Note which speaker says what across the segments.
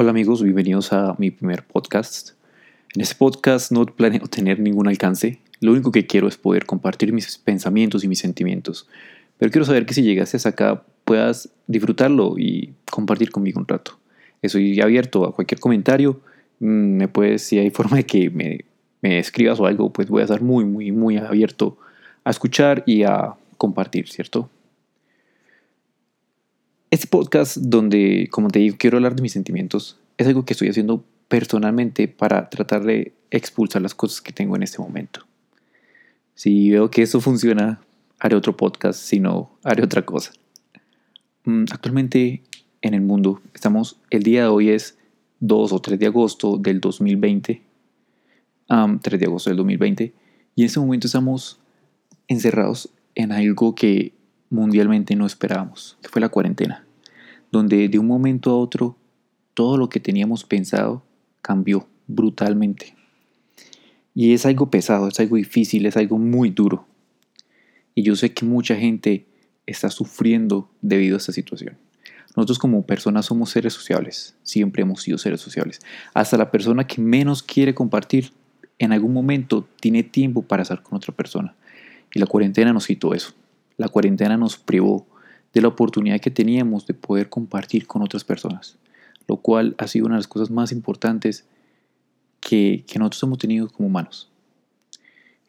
Speaker 1: Hola amigos, bienvenidos a mi primer podcast. En este podcast no planeo tener ningún alcance, lo único que quiero es poder compartir mis pensamientos y mis sentimientos, pero quiero saber que si llegaste hasta acá puedas disfrutarlo y compartir conmigo un rato. Estoy abierto a cualquier comentario, mm, me puedes, si hay forma de que me, me escribas o algo, pues voy a estar muy, muy, muy abierto a escuchar y a compartir, ¿cierto? Este podcast donde, como te digo, quiero hablar de mis sentimientos, es algo que estoy haciendo personalmente para tratar de expulsar las cosas que tengo en este momento. Si veo que eso funciona, haré otro podcast, si no, haré otra cosa. Mm, actualmente en el mundo, estamos, el día de hoy es 2 o 3 de agosto del 2020, 3 de agosto del 2020, y en este momento estamos encerrados en algo que mundialmente no esperábamos, que fue la cuarentena, donde de un momento a otro todo lo que teníamos pensado cambió brutalmente. Y es algo pesado, es algo difícil, es algo muy duro. Y yo sé que mucha gente está sufriendo debido a esta situación. Nosotros como personas somos seres sociables, siempre hemos sido seres sociables. Hasta la persona que menos quiere compartir en algún momento tiene tiempo para estar con otra persona. Y la cuarentena nos quitó eso. La cuarentena nos privó de la oportunidad que teníamos de poder compartir con otras personas, lo cual ha sido una de las cosas más importantes que, nosotros hemos tenido como humanos.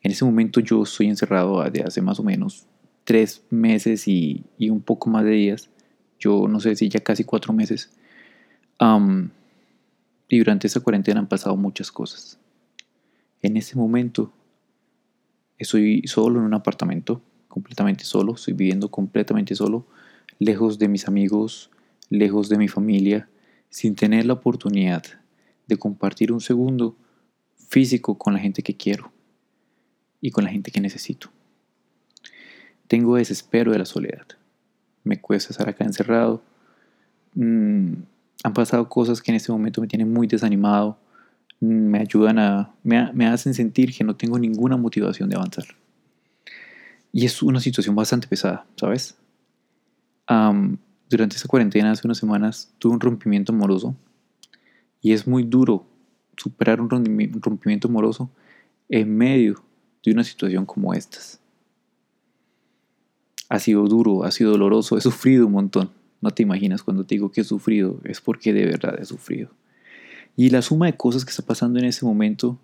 Speaker 1: En ese momento yo estoy encerrado de hace más o menos tres meses y, un poco más de días. Yo no sé si ya casi cuatro meses. y durante esa cuarentena han pasado muchas cosas. En ese momento estoy solo en un apartamento completamente solo, estoy viviendo completamente solo, lejos de mis amigos, lejos de mi familia, sin tener la oportunidad de compartir un segundo físico con la gente que quiero y con la gente que necesito. Tengo desespero de la soledad. Me cuesta estar acá encerrado. Mm, han pasado cosas que en este momento me tienen muy desanimado. Mm, me ayudan a. Me, me hacen sentir que no tengo ninguna motivación de avanzar. Y es una situación bastante pesada, ¿sabes? durante esta cuarentena, hace unas semanas, tuve un rompimiento amoroso. Y es muy duro superar un rompimiento amoroso en medio de una situación como estas. Ha sido duro, ha sido doloroso, he sufrido un montón. No te imaginas cuando te digo que he sufrido, es porque de verdad he sufrido. Y la suma de cosas que está pasando en ese momento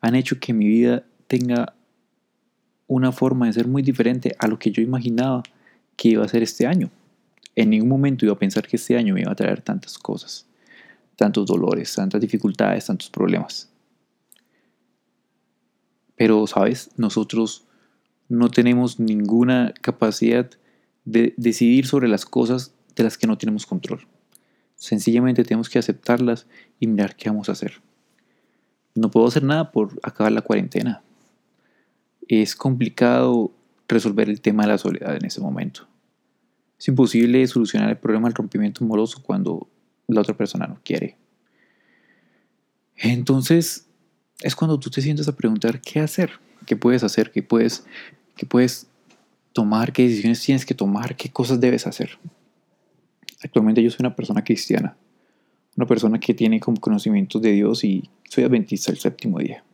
Speaker 1: han hecho que mi vida tenga una forma de ser muy diferente a lo que yo imaginaba que iba a ser este año. En ningún momento iba a pensar que este año me iba a traer tantas cosas, tantos dolores, tantas dificultades, tantos problemas. Pero, ¿sabes? Nosotros no tenemos ninguna capacidad de decidir sobre las cosas de las que no tenemos control. Sencillamente tenemos que aceptarlas y mirar qué vamos a hacer. No puedo hacer nada por acabar la cuarentena es complicado resolver el tema de la soledad en ese momento. Es imposible solucionar el problema del rompimiento amoroso cuando la otra persona no quiere. Entonces, es cuando tú te sientes a preguntar qué hacer, qué puedes hacer, qué puedes, qué puedes tomar, qué decisiones tienes que tomar, qué cosas debes hacer. Actualmente yo soy una persona cristiana, una persona que tiene conocimientos de Dios y soy adventista el séptimo día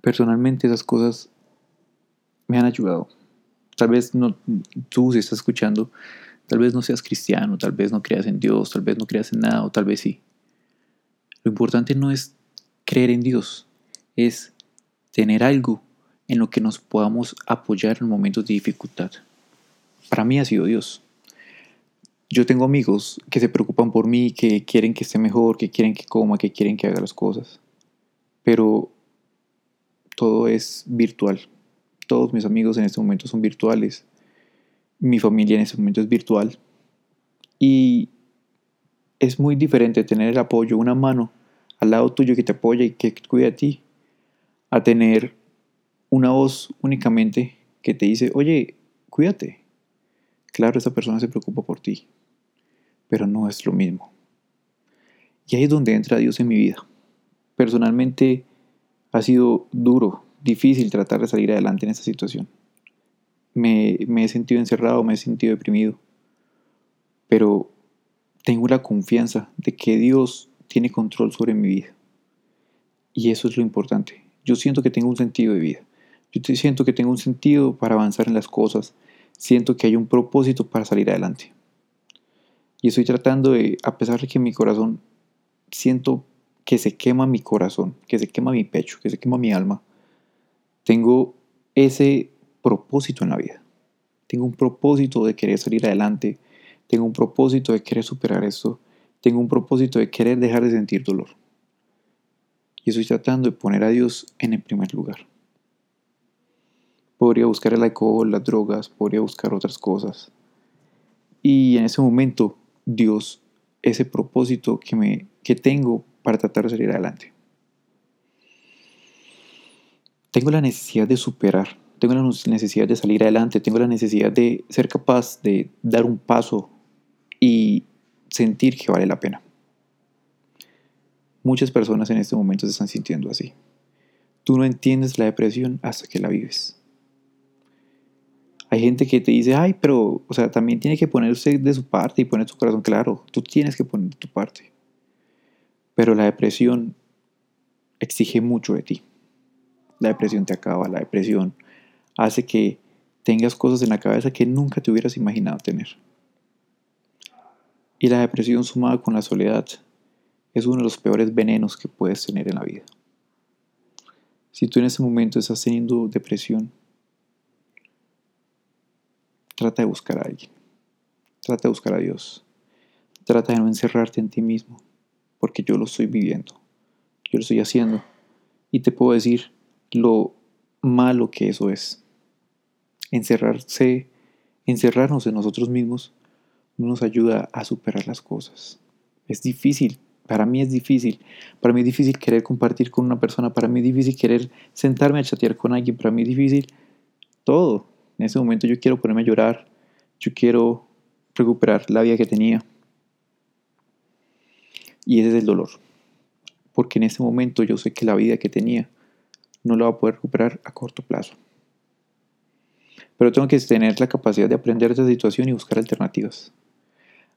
Speaker 1: personalmente esas cosas me han ayudado. Tal vez no, tú si estás escuchando, tal vez no seas cristiano, tal vez no creas en Dios, tal vez no creas en nada, o tal vez sí. Lo importante no es creer en Dios, es tener algo en lo que nos podamos apoyar en momentos de dificultad. Para mí ha sido Dios. Yo tengo amigos que se preocupan por mí, que quieren que esté mejor, que quieren que coma, que quieren que haga las cosas. Pero todo es virtual. Todos mis amigos en este momento son virtuales. Mi familia en este momento es virtual. Y es muy diferente tener el apoyo, una mano al lado tuyo que te apoya y que cuida a ti, a tener una voz únicamente que te dice, oye, cuídate. Claro, esa persona se preocupa por ti, pero no es lo mismo. Y ahí es donde entra Dios en mi vida. Personalmente, ha sido duro, difícil tratar de salir adelante en esta situación. Me, he sentido encerrado, me he sentido deprimido. Pero tengo la confianza de que Dios tiene control sobre mi vida. Y eso es lo importante. Yo siento que tengo un sentido de vida. Yo siento que tengo un sentido para avanzar en las cosas. Siento que hay un propósito para salir adelante. Y estoy tratando de, a pesar de que mi corazón, siento que se quema mi corazón, que se quema mi pecho, que se quema mi alma, tengo ese propósito en la vida. Tengo un propósito de querer salir adelante. Tengo un propósito de querer superar esto. Tengo un propósito de querer dejar de sentir dolor. Y estoy tratando de poner a Dios en el primer lugar. Podría buscar el alcohol, las drogas, podría buscar otras cosas. Y en ese momento, Dios, ese propósito que, me, que tengo para tratar de salir adelante. Tengo la necesidad de superar, tengo la necesidad de salir adelante, tengo la necesidad de ser capaz de dar un paso y sentir que vale la pena. Muchas personas en este momento se están sintiendo así. Tú no entiendes la depresión hasta que la vives. Hay gente que te dice, ay, pero, o sea, también tiene que ponerse de su parte y poner su corazón claro. Tú tienes que poner de tu parte. Pero la depresión exige mucho de ti. La depresión te acaba, la depresión hace que tengas cosas en la cabeza que nunca te hubieras imaginado tener. Y la depresión sumada con la soledad es uno de los peores venenos que puedes tener en la vida. Si tú en ese momento estás teniendo depresión, Trata de buscar a alguien. Trata de buscar a Dios. Trata de no encerrarte en ti mismo, porque yo lo estoy viviendo. Yo lo estoy haciendo. Y te puedo decir lo malo que eso es. Encerrarse, encerrarnos en nosotros mismos no nos ayuda a superar las cosas. Es difícil, para mí es difícil. Para mí es difícil querer compartir con una persona, para mí es difícil querer sentarme a chatear con alguien, para mí es difícil todo. En ese momento yo quiero ponerme a llorar, yo quiero recuperar la vida que tenía. Y ese es el dolor. Porque en ese momento yo sé que la vida que tenía no la voy a poder recuperar a corto plazo. Pero tengo que tener la capacidad de aprender de esa situación y buscar alternativas.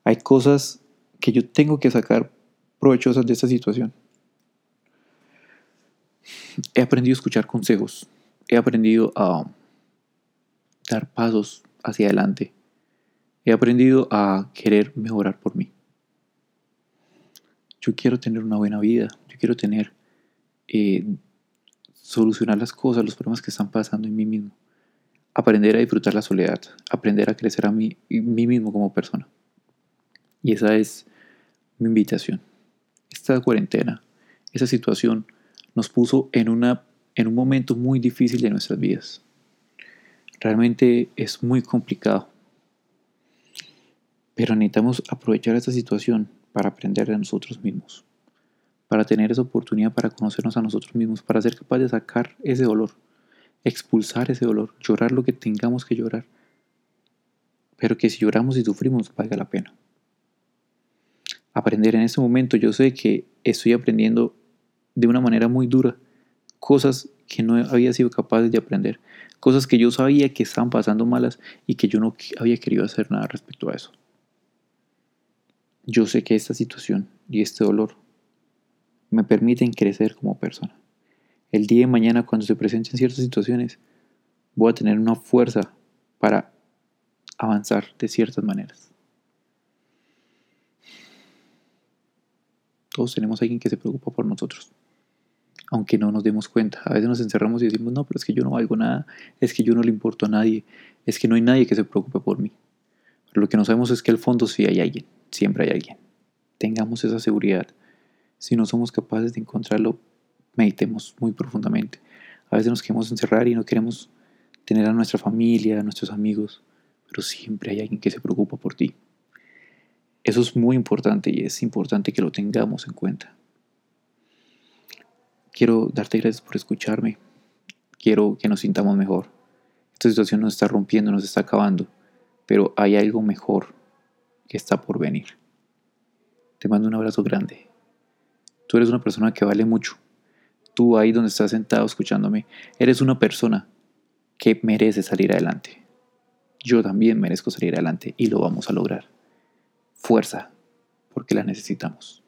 Speaker 1: Hay cosas que yo tengo que sacar provechosas de esta situación. He aprendido a escuchar consejos. He aprendido a dar pasos hacia adelante. He aprendido a querer mejorar por mí. Yo quiero tener una buena vida. Yo quiero tener, eh, solucionar las cosas, los problemas que están pasando en mí mismo. Aprender a disfrutar la soledad. Aprender a crecer a mí, mí mismo como persona. Y esa es mi invitación. Esta cuarentena, esa situación, nos puso en, una, en un momento muy difícil de nuestras vidas. Realmente es muy complicado. Pero necesitamos aprovechar esta situación para aprender de nosotros mismos, para tener esa oportunidad para conocernos a nosotros mismos, para ser capaz de sacar ese dolor, expulsar ese dolor, llorar lo que tengamos que llorar, pero que si lloramos y sufrimos valga la pena. Aprender en este momento, yo sé que estoy aprendiendo de una manera muy dura cosas que no había sido capaz de aprender, cosas que yo sabía que estaban pasando malas y que yo no había querido hacer nada respecto a eso. Yo sé que esta situación y este dolor me permiten crecer como persona. El día de mañana cuando se presenten ciertas situaciones, voy a tener una fuerza para avanzar de ciertas maneras. Todos tenemos a alguien que se preocupa por nosotros aunque no nos demos cuenta. A veces nos encerramos y decimos, no, pero es que yo no valgo nada, es que yo no le importo a nadie, es que no hay nadie que se preocupe por mí. Pero lo que no sabemos es que al fondo sí hay alguien, siempre hay alguien. Tengamos esa seguridad. Si no somos capaces de encontrarlo, meditemos muy profundamente. A veces nos queremos encerrar y no queremos tener a nuestra familia, a nuestros amigos, pero siempre hay alguien que se preocupa por ti. Eso es muy importante y es importante que lo tengamos en cuenta. Quiero darte gracias por escucharme. Quiero que nos sintamos mejor. Esta situación nos está rompiendo, nos está acabando, pero hay algo mejor está por venir. Te mando un abrazo grande. Tú eres una persona que vale mucho. Tú ahí donde estás sentado escuchándome, eres una persona que merece salir adelante. Yo también merezco salir adelante y lo vamos a lograr. Fuerza. porque la necesitamos.